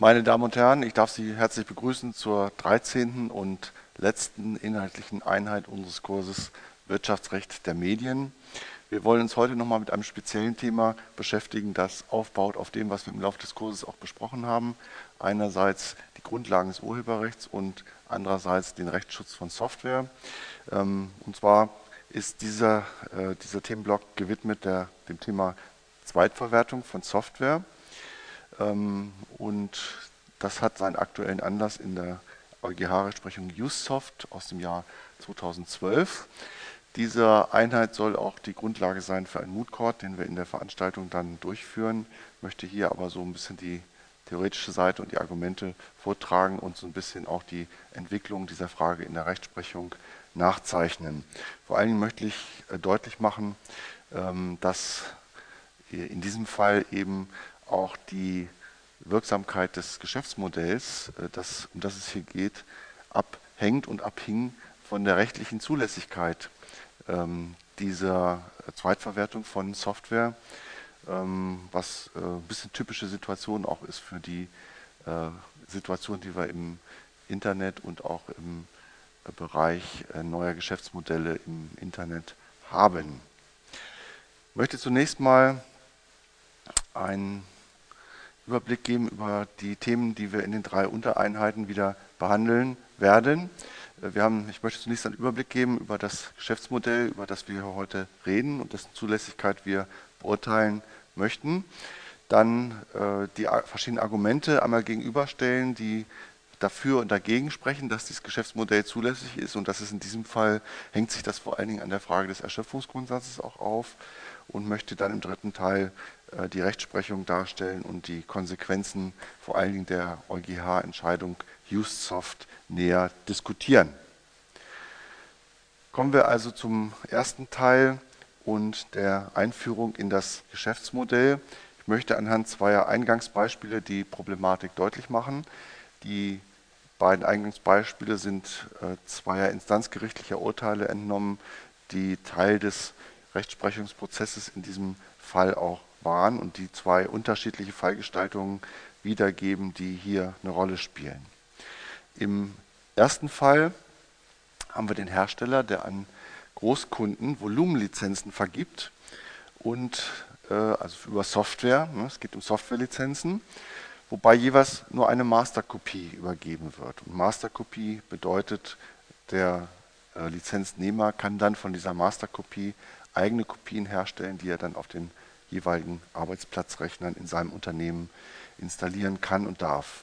Meine Damen und Herren, ich darf Sie herzlich begrüßen zur 13. und letzten inhaltlichen Einheit unseres Kurses Wirtschaftsrecht der Medien. Wir wollen uns heute nochmal mit einem speziellen Thema beschäftigen, das aufbaut auf dem, was wir im Laufe des Kurses auch besprochen haben. Einerseits die Grundlagen des Urheberrechts und andererseits den Rechtsschutz von Software. Ähm, und zwar ist dieser, äh, dieser Themenblock gewidmet der, dem Thema Zweitverwertung von Software. Ähm, und das hat seinen aktuellen Anlass in der EuGH-Rechtsprechung UseSoft aus dem Jahr 2012. Diese Einheit soll auch die Grundlage sein für einen Moot den wir in der Veranstaltung dann durchführen. Ich möchte hier aber so ein bisschen die theoretische Seite und die Argumente vortragen und so ein bisschen auch die Entwicklung dieser Frage in der Rechtsprechung nachzeichnen. Vor allen Dingen möchte ich äh, deutlich machen, ähm, dass in diesem Fall eben auch die Wirksamkeit des Geschäftsmodells, äh, das, um das es hier geht, abhängt und abhing von der rechtlichen Zulässigkeit ähm, dieser Zweitverwertung von Software, ähm, was äh, ein bisschen typische Situation auch ist für die äh, Situation, die wir im Internet und auch im äh, Bereich äh, neuer Geschäftsmodelle im Internet haben. Ich möchte zunächst mal einen Überblick geben über die Themen, die wir in den drei Untereinheiten wieder behandeln werden. Äh, wir haben, ich möchte zunächst einen Überblick geben über das Geschäftsmodell, über das wir heute reden und dessen Zulässigkeit wir beurteilen möchten. Dann äh, die verschiedenen Argumente einmal gegenüberstellen, die dafür und dagegen sprechen, dass dieses Geschäftsmodell zulässig ist und das ist in diesem Fall, hängt sich das vor allen Dingen an der Frage des Erschöpfungsgrundsatzes auch auf und möchte dann im dritten Teil die Rechtsprechung darstellen und die Konsequenzen vor allen Dingen der EuGH-Entscheidung UseSoft näher diskutieren. Kommen wir also zum ersten Teil und der Einführung in das Geschäftsmodell. Ich möchte anhand zweier Eingangsbeispiele die Problematik deutlich machen. Die beiden Eingangsbeispiele sind äh, zweier instanzgerichtlicher Urteile entnommen, die Teil des Rechtsprechungsprozesses in diesem Fall auch waren und die zwei unterschiedliche Fallgestaltungen wiedergeben, die hier eine Rolle spielen. Im ersten Fall haben wir den Hersteller, der an Großkunden Volumenlizenzen vergibt und äh, also über Software, ne, es geht um Softwarelizenzen, wobei jeweils nur eine Masterkopie übergeben wird. Und Masterkopie bedeutet, der äh, Lizenznehmer kann dann von dieser Masterkopie eigene Kopien herstellen, die er dann auf den jeweiligen Arbeitsplatzrechnern in seinem Unternehmen installieren kann und darf.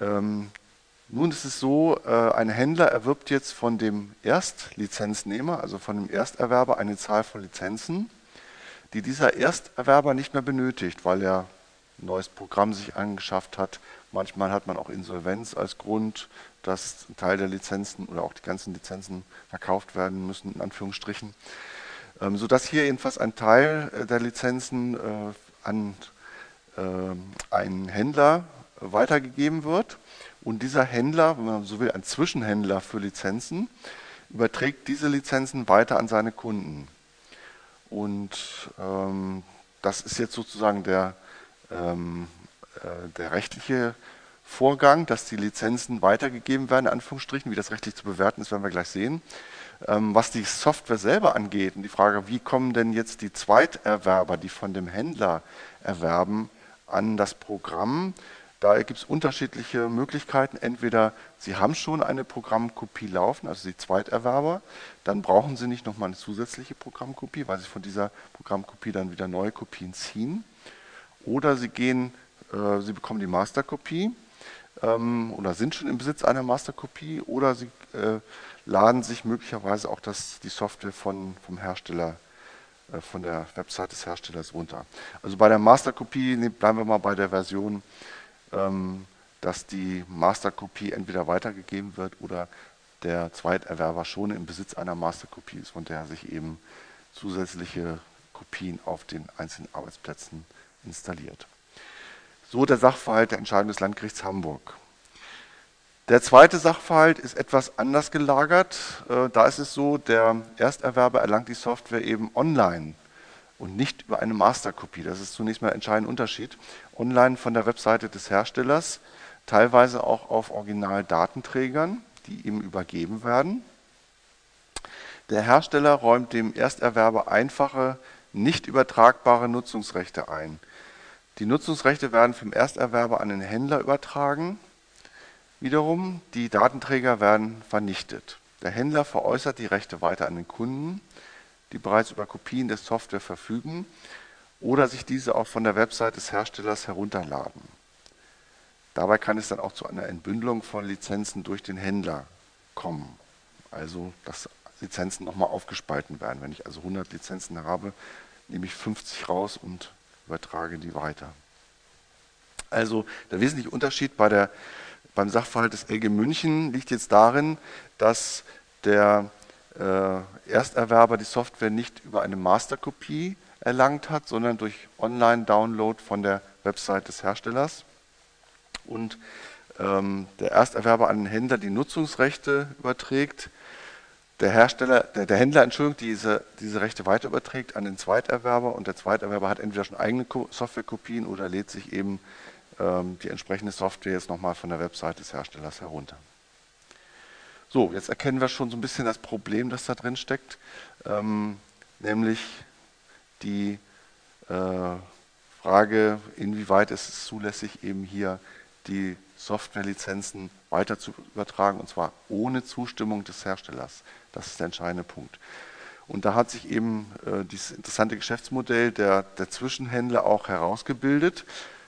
Ähm, nun ist es so, äh, ein Händler erwirbt jetzt von dem Erstlizenznehmer, also von dem Ersterwerber, eine Zahl von Lizenzen, die dieser Ersterwerber nicht mehr benötigt, weil er ein neues Programm sich angeschafft hat. Manchmal hat man auch Insolvenz als Grund, dass ein Teil der Lizenzen oder auch die ganzen Lizenzen verkauft werden müssen, in Anführungsstrichen. Ähm, sodass hier jedenfalls ein Teil äh, der Lizenzen äh, an ähm, einen Händler weitergegeben wird. Und dieser Händler, wenn man so will, ein Zwischenhändler für Lizenzen, überträgt diese Lizenzen weiter an seine Kunden. Und ähm, das ist jetzt sozusagen der, ähm, äh, der rechtliche Vorgang, dass die Lizenzen weitergegeben werden, in Anführungsstrichen. Wie das rechtlich zu bewerten ist, werden wir gleich sehen. Ähm, was die Software selber angeht und die Frage, wie kommen denn jetzt die Zweiterwerber, die von dem Händler erwerben, an das Programm, da gibt es unterschiedliche Möglichkeiten. Entweder Sie haben schon eine Programmkopie laufen, also die Zweiterwerber, dann brauchen Sie nicht nochmal eine zusätzliche Programmkopie, weil Sie von dieser Programmkopie dann wieder neue Kopien ziehen. Oder Sie gehen, äh, Sie bekommen die Masterkopie ähm, oder sind schon im Besitz einer Masterkopie oder Sie äh, laden sich möglicherweise auch das, die Software von, vom Hersteller, äh, von der Website des Herstellers runter. Also bei der Masterkopie bleiben wir mal bei der Version, ähm, dass die Masterkopie entweder weitergegeben wird oder der Zweiterwerber schon im Besitz einer Masterkopie ist, von der er sich eben zusätzliche Kopien auf den einzelnen Arbeitsplätzen installiert. So der Sachverhalt der Entscheidung des Landgerichts Hamburg. Der zweite Sachverhalt ist etwas anders gelagert. Äh, da ist es so, der Ersterwerber erlangt die Software eben online und nicht über eine Masterkopie. Das ist zunächst mal ein entscheidender Unterschied. Online von der Webseite des Herstellers, teilweise auch auf Originaldatenträgern, die ihm übergeben werden. Der Hersteller räumt dem Ersterwerber einfache, nicht übertragbare Nutzungsrechte ein. Die Nutzungsrechte werden vom Ersterwerber an den Händler übertragen. Wiederum, die Datenträger werden vernichtet. Der Händler veräußert die Rechte weiter an den Kunden, die bereits über Kopien der Software verfügen oder sich diese auch von der Website des Herstellers herunterladen. Dabei kann es dann auch zu einer Entbündelung von Lizenzen durch den Händler kommen. Also, dass Lizenzen nochmal aufgespalten werden. Wenn ich also 100 Lizenzen habe, nehme ich 50 raus und übertrage die weiter. Also der wesentliche Unterschied bei der, beim Sachverhalt des LG München liegt jetzt darin, dass der äh, Ersterwerber die Software nicht über eine Masterkopie erlangt hat, sondern durch Online-Download von der Website des Herstellers. Und ähm, der Ersterwerber an den Händler die Nutzungsrechte überträgt, der Hersteller, der, der Händler, Entschuldigung, diese, diese Rechte weiter überträgt an den Zweiterwerber und der Zweiterwerber hat entweder schon eigene Softwarekopien oder lädt sich eben die entsprechende Software jetzt nochmal von der Website des Herstellers herunter. So, jetzt erkennen wir schon so ein bisschen das Problem, das da drin steckt, ähm, nämlich die äh, Frage, inwieweit ist es zulässig, eben hier die Softwarelizenzen weiter zu übertragen, und zwar ohne Zustimmung des Herstellers. Das ist der entscheidende Punkt. Und da hat sich eben äh, dieses interessante Geschäftsmodell der, der Zwischenhändler auch herausgebildet.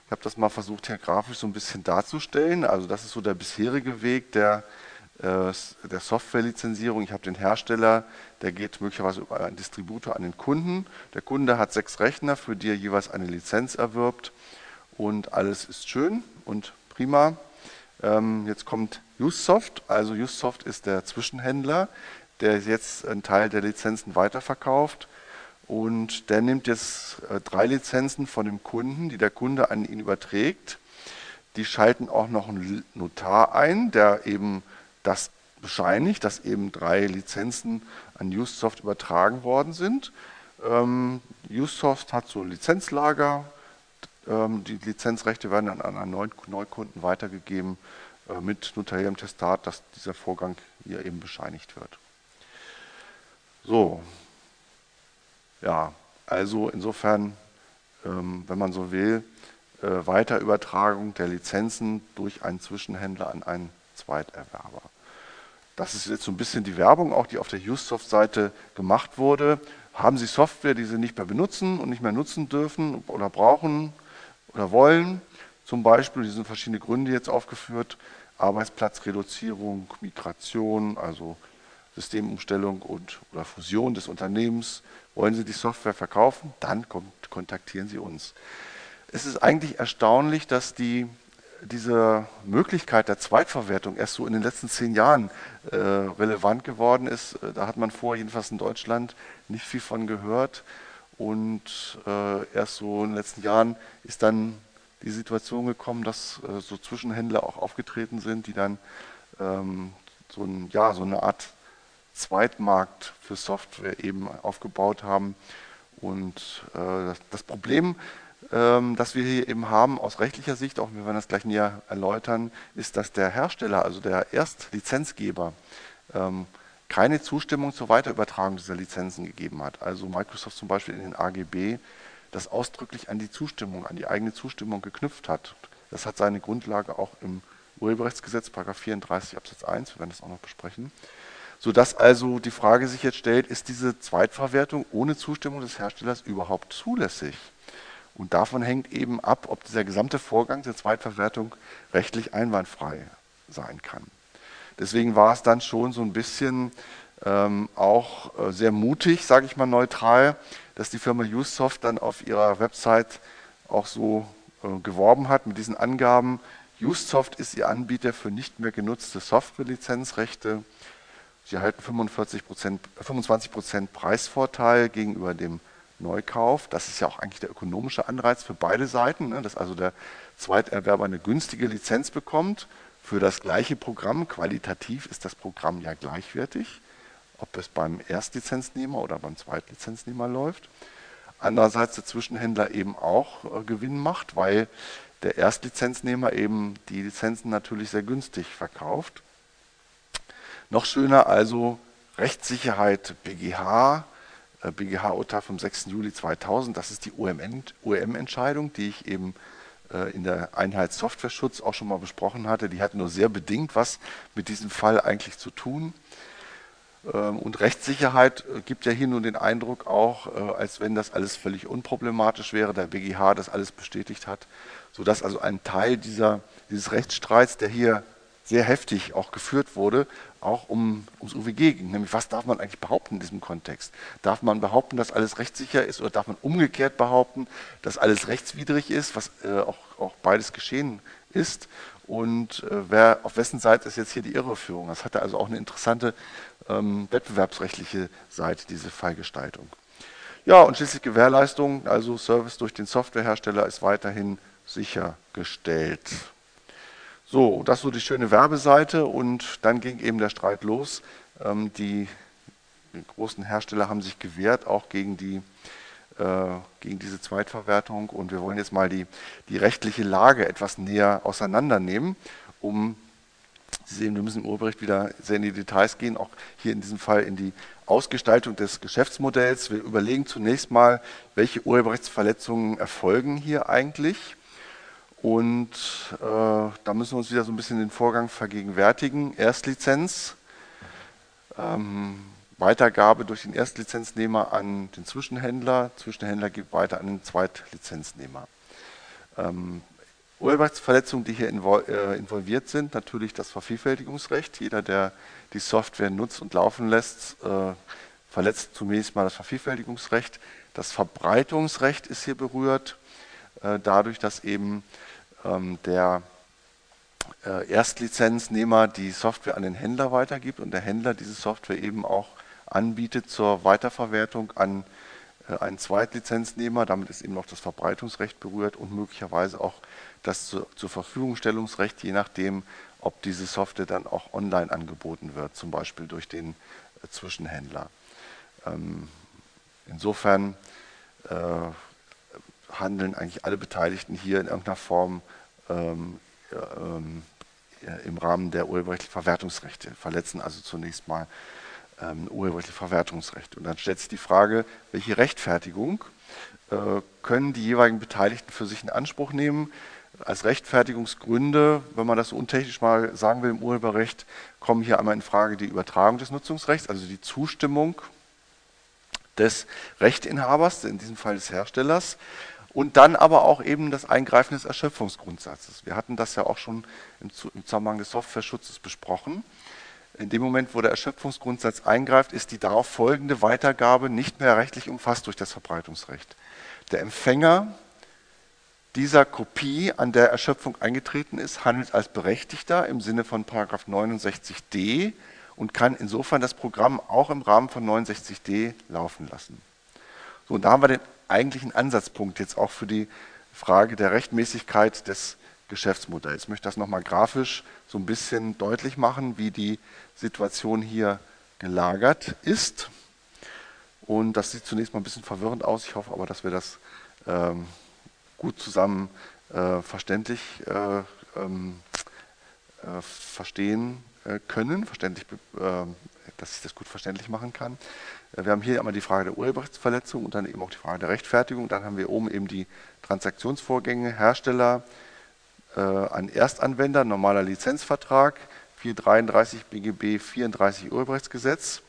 Ich habe das mal versucht, hier grafisch so ein bisschen darzustellen. Also das ist so der bisherige Weg der, äh, der Softwarelizenzierung. Ich habe den Hersteller, der geht möglicherweise über einen Distributor an den Kunden. Der Kunde hat sechs Rechner, für die er jeweils eine Lizenz erwirbt. Und alles ist schön und prima. Ähm, jetzt kommt Usoft. Also Usoft ist der Zwischenhändler, der jetzt einen Teil der Lizenzen weiterverkauft. Und der nimmt jetzt äh, drei Lizenzen von dem Kunden, die der Kunde an ihn überträgt. Die schalten auch noch einen Notar ein, der eben das bescheinigt, dass eben drei Lizenzen an Usoft übertragen worden sind. Ähm, Usoft hat so ein Lizenzlager, ähm, die Lizenzrechte werden dann an einen Neukunden weitergegeben äh, mit notariellem Testat, dass dieser Vorgang hier eben bescheinigt wird. So, ja, also insofern, ähm, wenn man so will, äh, Weiterübertragung der Lizenzen durch einen Zwischenhändler an einen Zweiterwerber. Das ist jetzt so ein bisschen die Werbung, auch die auf der Usoft-Seite gemacht wurde. Haben Sie Software, die Sie nicht mehr benutzen und nicht mehr nutzen dürfen oder brauchen, oder wollen. Zum Beispiel, hier sind verschiedene Gründe jetzt aufgeführt, Arbeitsplatzreduzierung, Migration, also Systemumstellung und, oder Fusion des Unternehmens. Wollen Sie die Software verkaufen? Dann kommt, kontaktieren Sie uns. Es ist eigentlich erstaunlich, dass die, diese Möglichkeit der Zweitverwertung erst so in den letzten zehn Jahren äh, relevant geworden ist. Da hat man vorher, jedenfalls in Deutschland, nicht viel von gehört. Und äh, erst so in den letzten Jahren ist dann die Situation gekommen, dass äh, so Zwischenhändler auch aufgetreten sind, die dann ähm, so, ein, ja, so eine Art Zweitmarkt für Software eben aufgebaut haben. Und äh, das, Problem, ähm, das wir hier eben haben aus rechtlicher Sicht, auch wir werden das gleich näher erläutern, ist, dass der Hersteller, also der Erstlizenzgeber, ähm, keine Zustimmung zur Weiterübertragung dieser Lizenzen gegeben hat. Also Microsoft zum Beispiel in den AGB das ausdrücklich an die Zustimmung, an die eigene Zustimmung geknüpft hat. Das hat seine Grundlage auch im Urheberrechtsgesetz, 34 Absatz 1, wir werden das auch noch besprechen. Sodass also die Frage sich jetzt stellt, ist diese Zweitverwertung ohne Zustimmung des Herstellers überhaupt zulässig? Und davon hängt eben ab, ob dieser gesamte Vorgang der Zweitverwertung rechtlich einwandfrei sein kann. Deswegen war es dann schon so ein bisschen ähm, auch äh, sehr mutig, sage ich mal neutral, dass die Firma Usoft dann auf ihrer Website auch so äh, geworben hat mit diesen Angaben. Usoft ist ihr Anbieter für nicht mehr genutzte Software-Lizenzrechte. Sie erhalten 45 25% Preisvorteil gegenüber dem Neukauf. Das ist ja auch eigentlich der ökonomische Anreiz für beide Seiten, ne? dass also der Zweiterwerber eine günstige Lizenz bekommt für das gleiche Programm. Qualitativ ist das Programm ja gleichwertig, ob es beim Erstlizenznehmer oder beim Zweitlizenznehmer läuft. andererseits der Zwischenhändler eben auch äh, Gewinn macht, weil der Erstlizenznehmer eben die Lizenzen natürlich sehr günstig verkauft. Noch schöner also Rechtssicherheit BGH, BGH-Urteil vom 6. Juli 2000, das ist die UM-Entscheidung, die ich eben äh, in der Einheit Softwareschutz auch schon mal besprochen hatte. Die hat nur sehr bedingt was mit diesem Fall eigentlich zu tun. Ähm, und Rechtssicherheit äh, gibt ja hier nur den Eindruck auch, äh, als wenn das alles völlig unproblematisch wäre, der BGH das alles bestätigt hat, sodass also ein Teil dieser, dieses Rechtsstreits, der hier sehr heftig auch geführt wurde, auch um, ums UWG ging. Nämlich, was darf man eigentlich behaupten in diesem Kontext? Darf man behaupten, dass alles rechtssicher ist oder darf man umgekehrt behaupten, dass alles rechtswidrig ist, was äh, auch, auch beides geschehen ist? Und äh, wer, auf wessen Seite ist jetzt hier die Irreführung? Das hatte also auch eine interessante ähm, wettbewerbsrechtliche Seite, diese Fallgestaltung. Ja, und schließlich Gewährleistung, also Service durch den Softwarehersteller ist weiterhin sichergestellt. So, das so die schöne Werbeseite und dann ging eben der Streit los. Ähm, die, die, großen Hersteller haben sich gewehrt, auch gegen, die, äh, gegen diese Zweitverwertung und wir wollen jetzt mal die, die rechtliche Lage etwas näher auseinandernehmen, um Sie sehen, wir müssen im Urbericht wieder sehr in die Details gehen, auch hier in diesem Fall in die Ausgestaltung des Geschäftsmodells. Wir überlegen zunächst mal, welche Urheberrechtsverletzungen erfolgen hier eigentlich und äh, da müssen wir uns wieder so ein bisschen den Vorgang vergegenwärtigen. Erstlizenz, ähm, Weitergabe durch den Erstlizenznehmer an den Zwischenhändler, Zwischenhändler gibt weiter an den Zweitlizenznehmer. Ähm, Urheberrechtsverletzungen, die hier äh, involviert sind, natürlich das Vervielfältigungsrecht. Jeder, der die Software nutzt und laufen lässt, äh, verletzt zunächst mal das Vervielfältigungsrecht. Das Verbreitungsrecht ist hier berührt, äh, dadurch, dass eben der äh, Erstlizenznehmer die Software an den Händler weitergibt und der Händler diese Software eben auch anbietet zur Weiterverwertung an äh, einen Zweitlizenznehmer. Damit ist eben noch das Verbreitungsrecht berührt und möglicherweise auch das zu, zur Verfügungstellungsrecht, je nachdem, ob diese Software dann auch online angeboten wird, zum Beispiel durch den äh, Zwischenhändler. Ähm, insofern handeln eigentlich alle Beteiligten hier in irgendeiner Form ähm, ähm, im Rahmen der urheberrechtlichen Verwertungsrechte, verletzen also zunächst mal ähm, urheberrechtliche Verwertungsrechte. Und dann stellt sich die Frage, welche Rechtfertigung äh, können die jeweiligen Beteiligten für sich in Anspruch nehmen? Als Rechtfertigungsgründe, wenn man das so untechnisch mal sagen will im Urheberrecht, kommen hier einmal in Frage die Übertragung des Nutzungsrechts, also die Zustimmung des Rechteinhabers, in diesem Fall des Herstellers, und dann aber auch eben das Eingreifen des Erschöpfungsgrundsatzes. Wir hatten das ja auch schon im Zusammenhang des Software-Schutzes besprochen. In dem Moment, wo der Erschöpfungsgrundsatz eingreift, ist die darauf folgende Weitergabe nicht mehr rechtlich umfasst durch das Verbreitungsrecht. Der Empfänger dieser Kopie, an der Erschöpfung eingetreten ist, handelt als Berechtigter im Sinne von 69d und kann insofern das Programm auch im Rahmen von 69d laufen lassen. So, und da haben wir den eigentlichen Ansatzpunkt jetzt auch für die Frage der Rechtmäßigkeit des Geschäftsmodells. Ich möchte das nochmal grafisch so ein bisschen deutlich machen, wie die Situation hier gelagert ist. Und das sieht zunächst mal ein bisschen verwirrend aus. Ich hoffe aber, dass wir das ähm, gut zusammen äh, verständlich äh, ähm, äh, verstehen äh, können, verständlich, äh, dass ich das gut verständlich machen kann. Wir haben hier einmal die Frage der Urheberrechtsverletzung und dann eben auch die Frage der Rechtfertigung. Dann haben wir oben eben die Transaktionsvorgänge, Hersteller äh, an Erstanwender, normaler Lizenzvertrag, 433 BGB, 34 Urheberrechtsgesetz.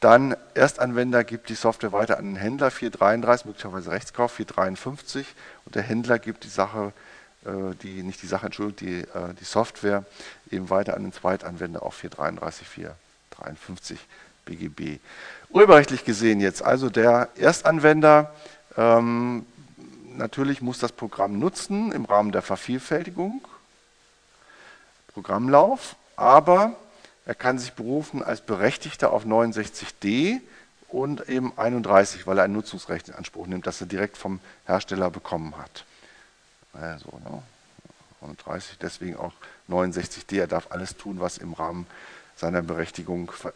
Dann Erstanwender gibt die Software weiter an den Händler, 433, möglicherweise Rechtskauf, 453. Und der Händler gibt die Sache, äh, die, nicht die Sache, Entschuldigung, die, äh, die Software eben weiter an den Zweitanwender, auch 433, 453 BGB. Urheberrechtlich gesehen jetzt, also der Erstanwender ähm, natürlich muss das Programm nutzen im Rahmen der Vervielfältigung, Programmlauf, aber er kann sich berufen als Berechtigter auf 69d und eben 31, weil er ein Nutzungsrecht in Anspruch nimmt, das er direkt vom Hersteller bekommen hat. Also, ne? 39, deswegen auch 69d. Er darf alles tun, was im Rahmen seiner Berechtigung, äh,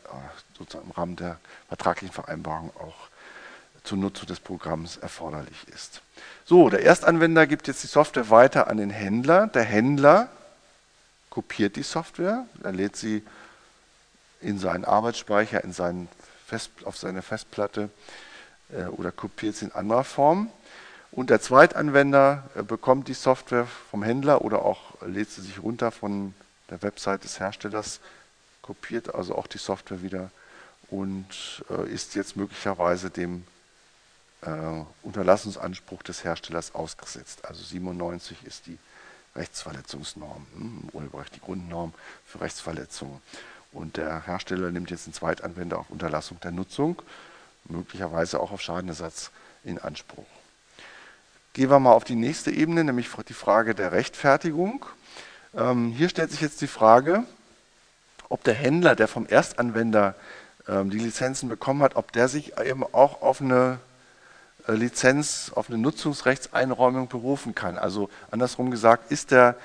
sozusagen im Rahmen der vertraglichen Vereinbarung auch zur Nutzung des Programms erforderlich ist. So, der Erstanwender gibt jetzt die Software weiter an den Händler. Der Händler kopiert die Software, er lädt sie in seinen Arbeitsspeicher, in seinen Fest, auf seine Festplatte äh, oder kopiert sie in anderer Form. Und der Zweitanwender äh, bekommt die Software vom Händler oder auch lädt sie sich runter von der Website des Herstellers, kopiert also auch die Software wieder und äh, ist jetzt möglicherweise dem äh, Unterlassungsanspruch des Herstellers ausgesetzt. Also 97 ist die Rechtsverletzungsnorm, hm, Urheberrecht die Grundnorm für Rechtsverletzungen. Und der Hersteller nimmt jetzt einen Zweitanwender auf Unterlassung der Nutzung, möglicherweise auch auf Schadenersatz in Anspruch. Gehen wir mal auf die nächste Ebene, nämlich die Frage der Rechtfertigung. Ähm, hier stellt sich jetzt die Frage, ob der Händler, der vom Erstanwender ähm, die Lizenzen bekommen hat, ob der sich eben auch auf eine äh, Lizenz, auf eine Nutzungsrechtseinräumung berufen kann. Also andersrum gesagt, ist der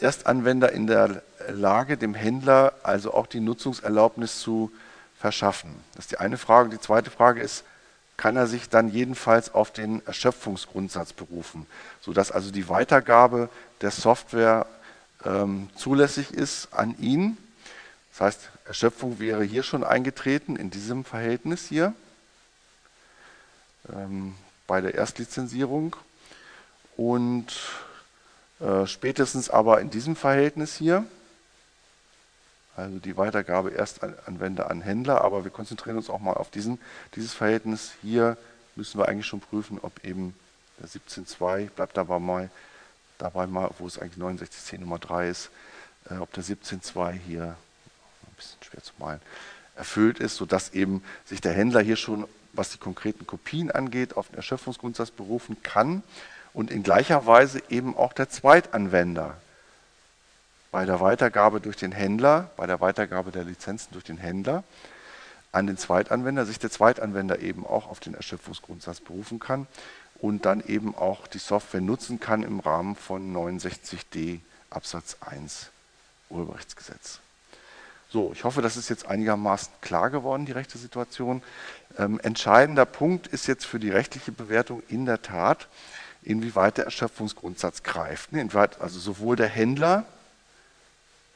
Erstanwender in der Lage, dem Händler also auch die Nutzungserlaubnis zu verschaffen? Das ist die eine Frage. Die zweite Frage ist, kann er sich dann jedenfalls auf den Erschöpfungsgrundsatz berufen, sodass also die Weitergabe der Software ähm, zulässig ist an ihn. Das heißt, Erschöpfung wäre hier schon eingetreten, in diesem Verhältnis hier, ähm, bei der Erstlizenzierung. Und äh, spätestens aber in diesem Verhältnis hier, also die Weitergabe Erstanwender an Händler, aber wir konzentrieren uns auch mal auf diesen, dieses Verhältnis. Hier müssen wir eigentlich schon prüfen, ob eben der 17.2, bleibt dabei mal, dabei mal, wo es eigentlich 6910 Nummer 3 ist, äh, ob der 17.2 hier, bisschen schwer zu malen, erfüllt ist, sodass eben sich der Händler hier schon, was die konkreten Kopien angeht, auf den Erschöpfungsgrundsatz berufen kann und in gleicher Weise eben auch der Zweitanwender bei der Weitergabe durch den Händler, bei der Weitergabe der Lizenzen durch den Händler an den Zweitanwender, sich der Zweitanwender eben auch auf den Erschöpfungsgrundsatz berufen kann und dann eben auch die Software nutzen kann im Rahmen von 69d Absatz 1 Urheberrechtsgesetz. So, ich hoffe, das ist jetzt einigermaßen klar geworden, die rechte Situation. Ähm, entscheidender Punkt ist jetzt für die rechtliche Bewertung in der Tat, inwieweit der Erschöpfungsgrundsatz greift. Inwieweit also sowohl der Händler,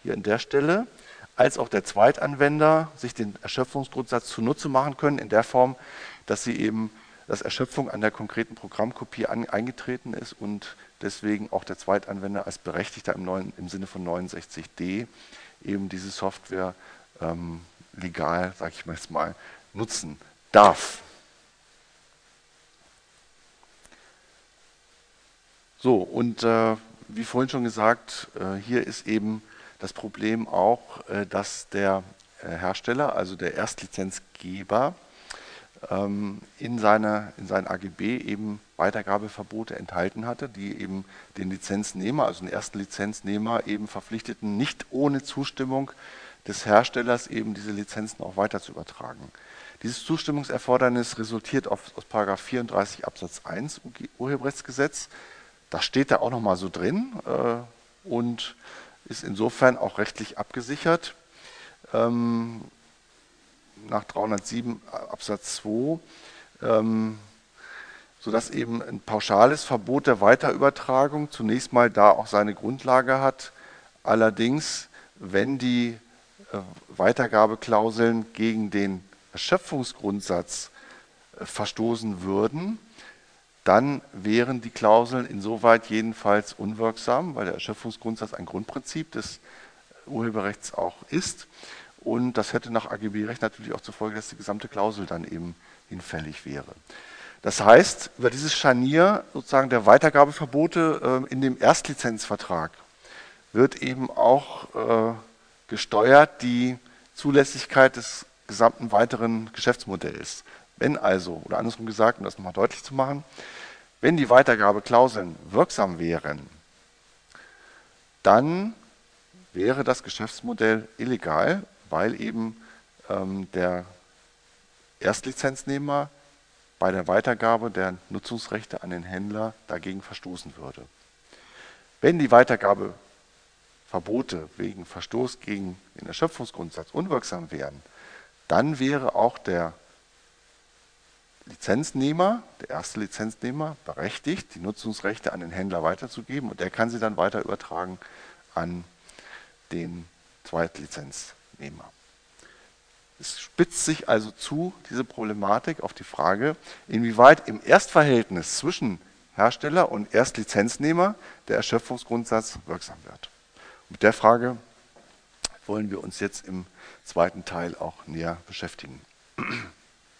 hier an der Stelle, als auch der Zweitanwender sich den Erschöpfungsgrundsatz zunutze machen können, in der Form, dass sie eben dass Erschöpfung an der konkreten Programmkopie an, eingetreten ist und deswegen auch der Zweitanwender als Berechtigter im, neuen, im Sinne von 69d eben diese Software ähm, legal, sage ich mal jetzt mal, nutzen darf. So, und äh, wie vorhin schon gesagt, äh, hier ist eben das Problem auch, äh, dass der äh, Hersteller, also der Erstlizenzgeber, in, seiner, in seinen AGB eben Weitergabeverbote enthalten hatte, die eben den Lizenznehmer, also den ersten Lizenznehmer, eben verpflichteten, nicht ohne Zustimmung des Herstellers eben diese Lizenzen auch weiter zu übertragen. Dieses Zustimmungserfordernis resultiert aus, aus 34 Absatz 1 Urheberrechtsgesetz. Das steht da auch nochmal so drin äh, und ist insofern auch rechtlich abgesichert. Ähm, nach 307 Absatz 2, ähm, sodass eben ein pauschales Verbot der Weiterübertragung zunächst mal da auch seine Grundlage hat. Allerdings, wenn die äh, Weitergabeklauseln gegen den Erschöpfungsgrundsatz äh, verstoßen würden, dann wären die Klauseln insoweit jedenfalls unwirksam, weil der Erschöpfungsgrundsatz ein Grundprinzip des Urheberrechts auch ist. Und das hätte nach AGB-Recht natürlich auch zur Folge, dass die gesamte Klausel dann eben hinfällig wäre. Das heißt, über dieses Scharnier sozusagen der Weitergabeverbote äh, in dem Erstlizenzvertrag wird eben auch äh, gesteuert die Zulässigkeit des gesamten weiteren Geschäftsmodells. Wenn also, oder andersrum gesagt, um das nochmal deutlich zu machen, wenn die Weitergabeklauseln wirksam wären, dann wäre das Geschäftsmodell illegal, weil eben ähm, der Erstlizenznehmer bei der Weitergabe der Nutzungsrechte an den Händler dagegen verstoßen würde. Wenn die Weitergabeverbote wegen Verstoß gegen den Erschöpfungsgrundsatz unwirksam wären, dann wäre auch der Lizenznehmer, der erste Lizenznehmer, berechtigt, die Nutzungsrechte an den Händler weiterzugeben und der kann sie dann weiter übertragen an den Zweitlizenznehmer. Es spitzt sich also zu, diese Problematik, auf die Frage, inwieweit im Erstverhältnis zwischen Hersteller und Erstlizenznehmer der Erschöpfungsgrundsatz wirksam wird. Mit der Frage wollen wir uns jetzt im zweiten Teil auch näher beschäftigen.